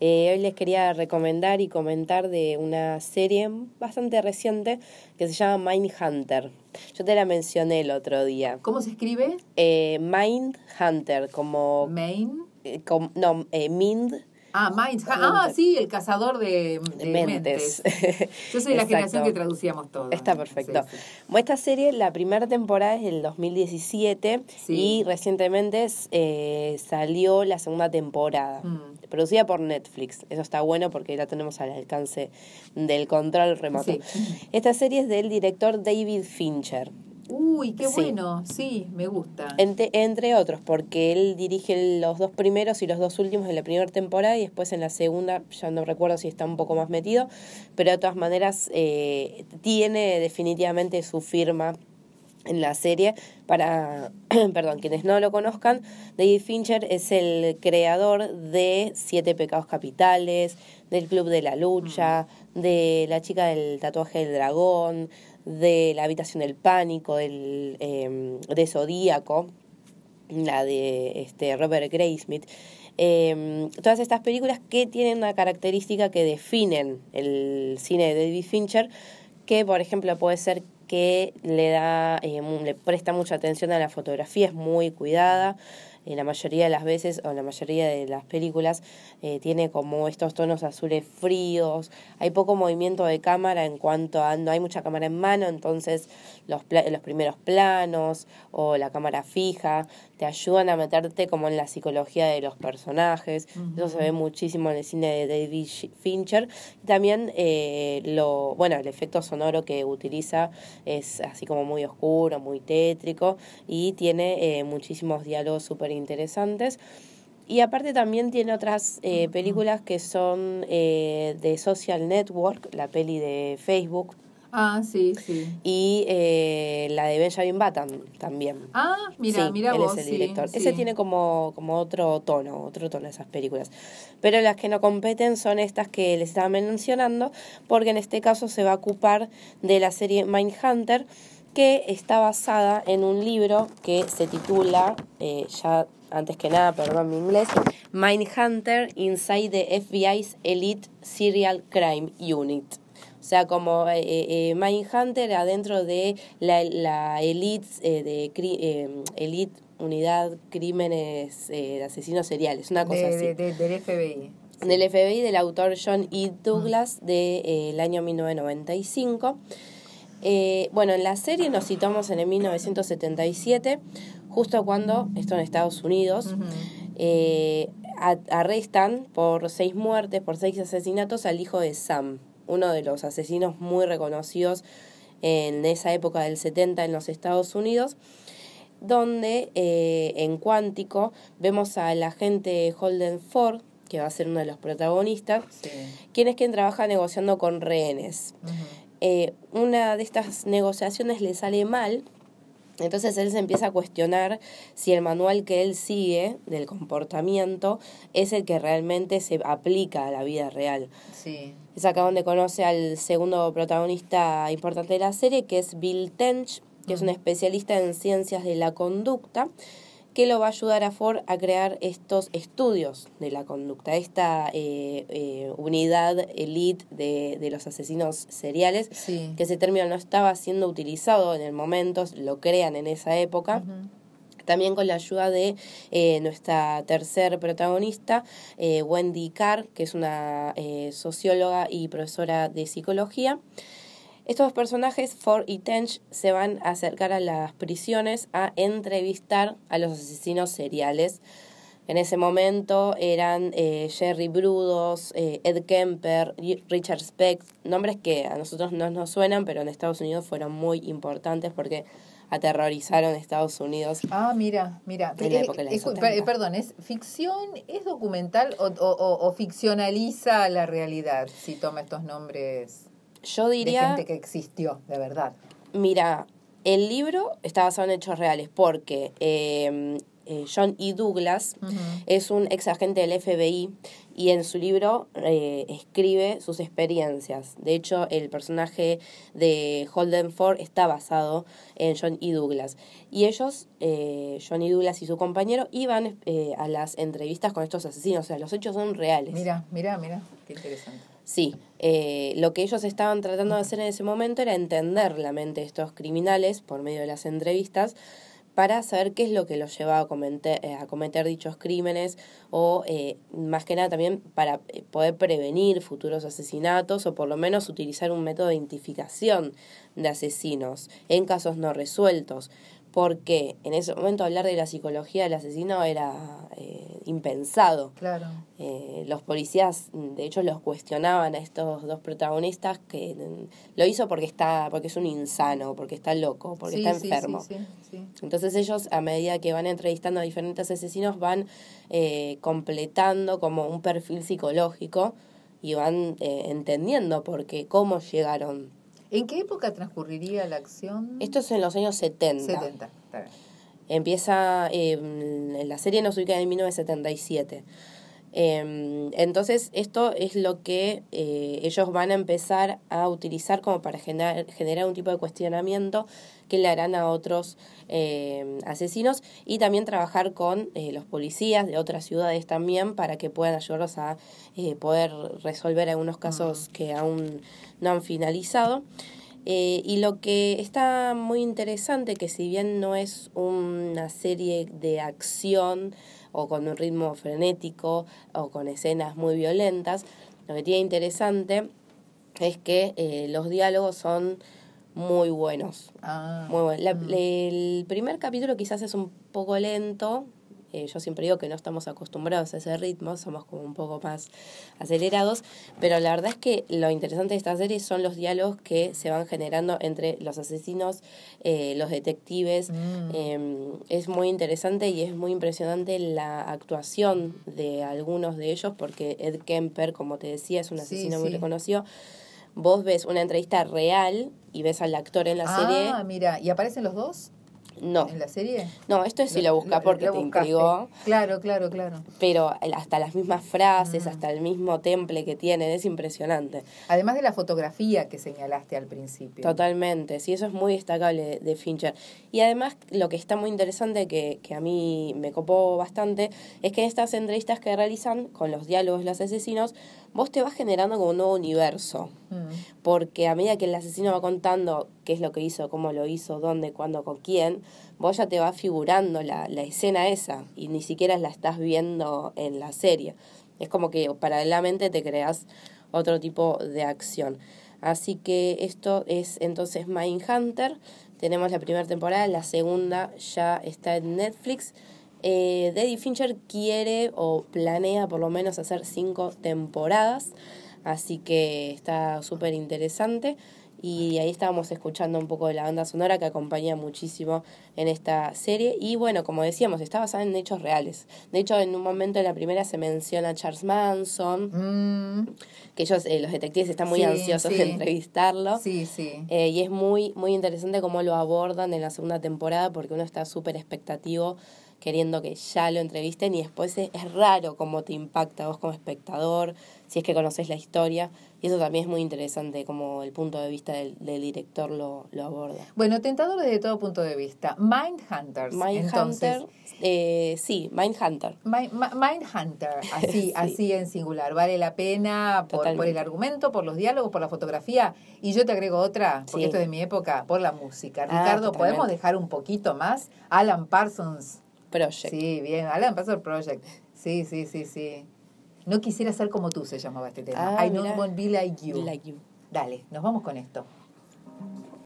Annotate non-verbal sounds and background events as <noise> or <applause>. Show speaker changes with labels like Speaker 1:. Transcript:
Speaker 1: Eh, hoy les quería recomendar y comentar de una serie bastante reciente que se llama Mind Hunter. Yo te la mencioné el otro día.
Speaker 2: ¿Cómo se escribe?
Speaker 1: Eh, Mind Hunter, como...
Speaker 2: Main.
Speaker 1: eh, com- no, eh, Mind
Speaker 2: Ah, Minds. Ah, sí, el cazador de, de
Speaker 1: Mentes.
Speaker 2: mentes. <laughs> Yo soy de la generación que traducíamos todo.
Speaker 1: Está perfecto.
Speaker 2: Sí, sí.
Speaker 1: Bueno, esta serie, la primera temporada es del 2017
Speaker 2: Sí.
Speaker 1: y recientemente eh, salió la segunda temporada.
Speaker 2: Mm.
Speaker 1: Producida por Netflix. Eso está bueno porque la tenemos al alcance del control remoto.
Speaker 2: Sí.
Speaker 1: Esta serie es del director David Fincher.
Speaker 2: Uy, qué
Speaker 1: Sí.
Speaker 2: bueno. Sí, me gusta.
Speaker 1: Entre, entre otros, porque él dirige los dos primeros y los dos últimos de la primera temporada y después en la segunda, ya no recuerdo si está un poco más metido, pero de todas maneras eh, tiene definitivamente su firma en la serie. Para, <clears throat> perdón, quienes no lo conozcan, David Fincher es el creador de Siete Pecados Capitales, del Club de la Lucha, de La chica del tatuaje del dragón, de La habitación del pánico, del, eh, de Zodíaco, la de este Robert Graysmith. Eh, todas estas películas que tienen una característica que definen el cine de David Fincher, que por ejemplo puede ser que le da, mu- le presta mucha atención a la fotografía, es muy cuidada. En la mayoría de las veces, o en la mayoría de las películas, eh, tiene como estos tonos azules fríos. Hay poco movimiento de cámara en cuanto a no hay mucha cámara en mano, entonces los, los primeros planos o la cámara fija te ayudan a meterte como en la psicología de los personajes. Eso se ve muchísimo en el cine de David Fincher. También eh, lo, bueno, el efecto sonoro que utiliza es así como muy oscuro, muy tétrico y tiene eh, muchísimos diálogos súper interesantes. Y aparte también tiene otras eh, películas que son eh, de Social Network, la peli de Facebook,
Speaker 2: Ah, sí, sí.
Speaker 1: y eh, la de Benjamin Button también.
Speaker 2: Ah, mira,
Speaker 1: Sí,
Speaker 2: mira
Speaker 1: él
Speaker 2: vos.
Speaker 1: es el director.
Speaker 2: sí.
Speaker 1: Ese tiene como, como otro tono, otro tono esas películas. Pero las que no competen son estas que les estaba mencionando, porque en este caso se va a ocupar de la serie Mindhunter, que está basada en un libro que se titula, ya antes que nada, perdón mi inglés, Mindhunter Inside the FBI's Elite Serial Crime Unit. O sea, como eh, eh, Mindhunter adentro de la, la elite, eh, de cri- eh, elite unidad crímenes eh, de asesinos seriales, una cosa
Speaker 2: De-
Speaker 1: así.
Speaker 2: de- de- del FBI.
Speaker 1: Del FBI del autor John E. Douglas del año 1995. Eh, bueno, en la serie nos situamos en el 1977, justo cuando, esto en Estados Unidos, eh, a- arrestan por seis muertes, por seis asesinatos al hijo de Sam, uno de los asesinos muy reconocidos en esa época del 70 en los Estados Unidos, donde eh, en Cuántico vemos al agente Holden Ford, que va a ser uno de los protagonistas,
Speaker 2: Sí.
Speaker 1: quien es quien trabaja negociando con rehenes. Eh, una de estas negociaciones le sale mal, entonces él se empieza a cuestionar si el manual que él sigue del comportamiento es el que realmente se aplica a la vida real.
Speaker 2: Sí.
Speaker 1: Es acá donde conoce al segundo protagonista importante de la serie, que es Bill Tench, que es un especialista en ciencias de la conducta, que lo va a ayudar a Ford a crear estos estudios de la conducta, esta eh, eh, unidad elite de, de los asesinos seriales,
Speaker 2: Sí.
Speaker 1: que ese término no estaba siendo utilizado en el momento, lo crean en esa época. También con la ayuda de eh, nuestra tercer protagonista, eh, Wendy Carr, que es una eh, socióloga y profesora de psicología. Estos personajes, Ford y Tench, se van a acercar a las prisiones a entrevistar a los asesinos seriales. En ese momento eran eh, Jerry Brudos, eh, Ed Kemper, Richard Speck, nombres que a nosotros no nos suenan, pero en Estados Unidos fueron muy importantes porque aterrorizaron Estados Unidos
Speaker 2: Ah, mira, mira.
Speaker 1: En la
Speaker 2: Eh,
Speaker 1: época de los
Speaker 2: escu-
Speaker 1: 70.
Speaker 2: per- perdón, ¿es ficción, es documental o, o- o- o ficcionaliza la realidad si toma estos nombres
Speaker 1: Yo
Speaker 2: de
Speaker 1: diría,
Speaker 2: gente que existió, de verdad?
Speaker 1: mira, el libro está basado en hechos reales porque eh, eh, John E. Douglas es un ex agente del FBI y en su libro eh, escribe sus experiencias. De hecho, el personaje de Holden Ford está basado en John E. Douglas. Y ellos, eh, John E. Douglas y su compañero, iban a las entrevistas con estos asesinos. O sea, los hechos son reales.
Speaker 2: Mira, mira, mira, qué interesante.
Speaker 1: Sí, lo que ellos estaban tratando de hacer en ese momento era entender la mente de estos criminales por medio de las entrevistas para saber qué es lo que los lleva a cometer, eh, a cometer dichos crímenes o eh, más que nada también para eh, poder prevenir futuros asesinatos o por lo menos utilizar un método de identificación de asesinos en casos no resueltos porque en ese momento hablar de la psicología del asesino era eh, impensado.
Speaker 2: Claro.
Speaker 1: Eh, los policías, de hecho, los cuestionaban a estos dos protagonistas que lo hizo porque está, porque es un insano, porque está loco, porque está enfermo. Entonces ellos, a medida que van entrevistando a diferentes asesinos, van eh, completando como un perfil psicológico y van entendiendo por qué, cómo llegaron
Speaker 2: ¿En qué época transcurriría la acción?
Speaker 1: Esto es en los años 70.
Speaker 2: 70,
Speaker 1: Empieza, eh, la serie nos ubica en 1977. Em, entonces, esto es lo que eh, ellos van a empezar a utilizar como para generar, generar un tipo de cuestionamiento que le harán a otros em, asesinos y también trabajar con eh, los policías de otras ciudades también para que puedan ayudarlos a poder resolver algunos casos que aún no han finalizado. Eh, y lo que está muy interesante, que si bien no es una serie de acción o con un ritmo frenético o con escenas muy violentas, lo que tiene interesante es que eh, los diálogos son muy buenos.
Speaker 2: Ah,
Speaker 1: muy buenos. Mm. el primer capítulo quizás es un poco lento, eh, yo siempre digo que no estamos acostumbrados a ese ritmo, somos como un poco más acelerados, pero la verdad es que lo interesante de esta serie son los diálogos que se van generando entre los asesinos, eh, los detectives. Mm. Em, es muy interesante y es muy impresionante la actuación de algunos de ellos, porque Ed Kemper, como te decía, es un asesino muy reconocido vos ves una entrevista real y ves al actor en la serie.
Speaker 2: Ah, mira, ¿y aparecen los dos?
Speaker 1: No.
Speaker 2: ¿En la serie?
Speaker 1: No, esto es si lo, busca porque te intrigó.
Speaker 2: Claro, claro, claro.
Speaker 1: Pero hasta las mismas frases, mm. hasta el mismo temple que tienen, es impresionante.
Speaker 2: Además de la fotografía que señalaste al principio.
Speaker 1: Totalmente, sí, eso es muy destacable de Fincher. Y además, lo que está muy interesante, que, que a mí me copó bastante, es que en estas entrevistas que realizan con los diálogos de los asesinos, vos te vas generando como un nuevo universo. Mm. Porque a medida que el asesino va contando qué es lo que hizo, cómo lo hizo, dónde, cuándo, con quién, vos ya te vas figurando la, la escena esa y ni siquiera la estás viendo en la serie. Es como que paralelamente te creas otro tipo de acción. Así que esto es entonces Mindhunter. Tenemos la primera temporada, la segunda ya está en Netflix. Eh, Daddy Fincher quiere o planea por lo menos hacer cinco temporadas, así que está súper interesante. Y ahí estábamos escuchando un poco de la banda sonora que acompaña muchísimo en esta serie. Y bueno, como decíamos, está basada en hechos reales. De hecho, en un momento en la primera se menciona a Charles Manson, mm. que ellos, eh, los detectives, están muy ansiosos de entrevistarlo.
Speaker 2: Sí, sí.
Speaker 1: Eh, y es muy, muy interesante cómo lo abordan en la segunda temporada porque uno está súper expectativo queriendo que ya lo entrevisten y después es, raro cómo te impacta vos como espectador, si es que conoces la historia. Y eso también es muy interesante, como el punto de vista del, director lo, lo, aborda.
Speaker 2: Bueno, tentador desde todo punto de vista. Mindhunters.
Speaker 1: Mindhunter, eh, sí, Mindhunter.
Speaker 2: Mind, Mindhunter, así, <laughs> así en singular. Vale la pena por, por, el argumento, por los diálogos, por la fotografía. Y yo te agrego otra, porque esto es de mi época, por la música. Ah, Ricardo, ¿podemos dejar un poquito más? Alan Parsons
Speaker 1: Project.
Speaker 2: Sí, bien, Alan Parsons Project. Sí, sí, sí, sí. No quisiera ser como tú, se llamaba este tema.
Speaker 1: Ah, I
Speaker 2: don't want to be like
Speaker 1: you. Like you.
Speaker 2: Dale, nos vamos con esto.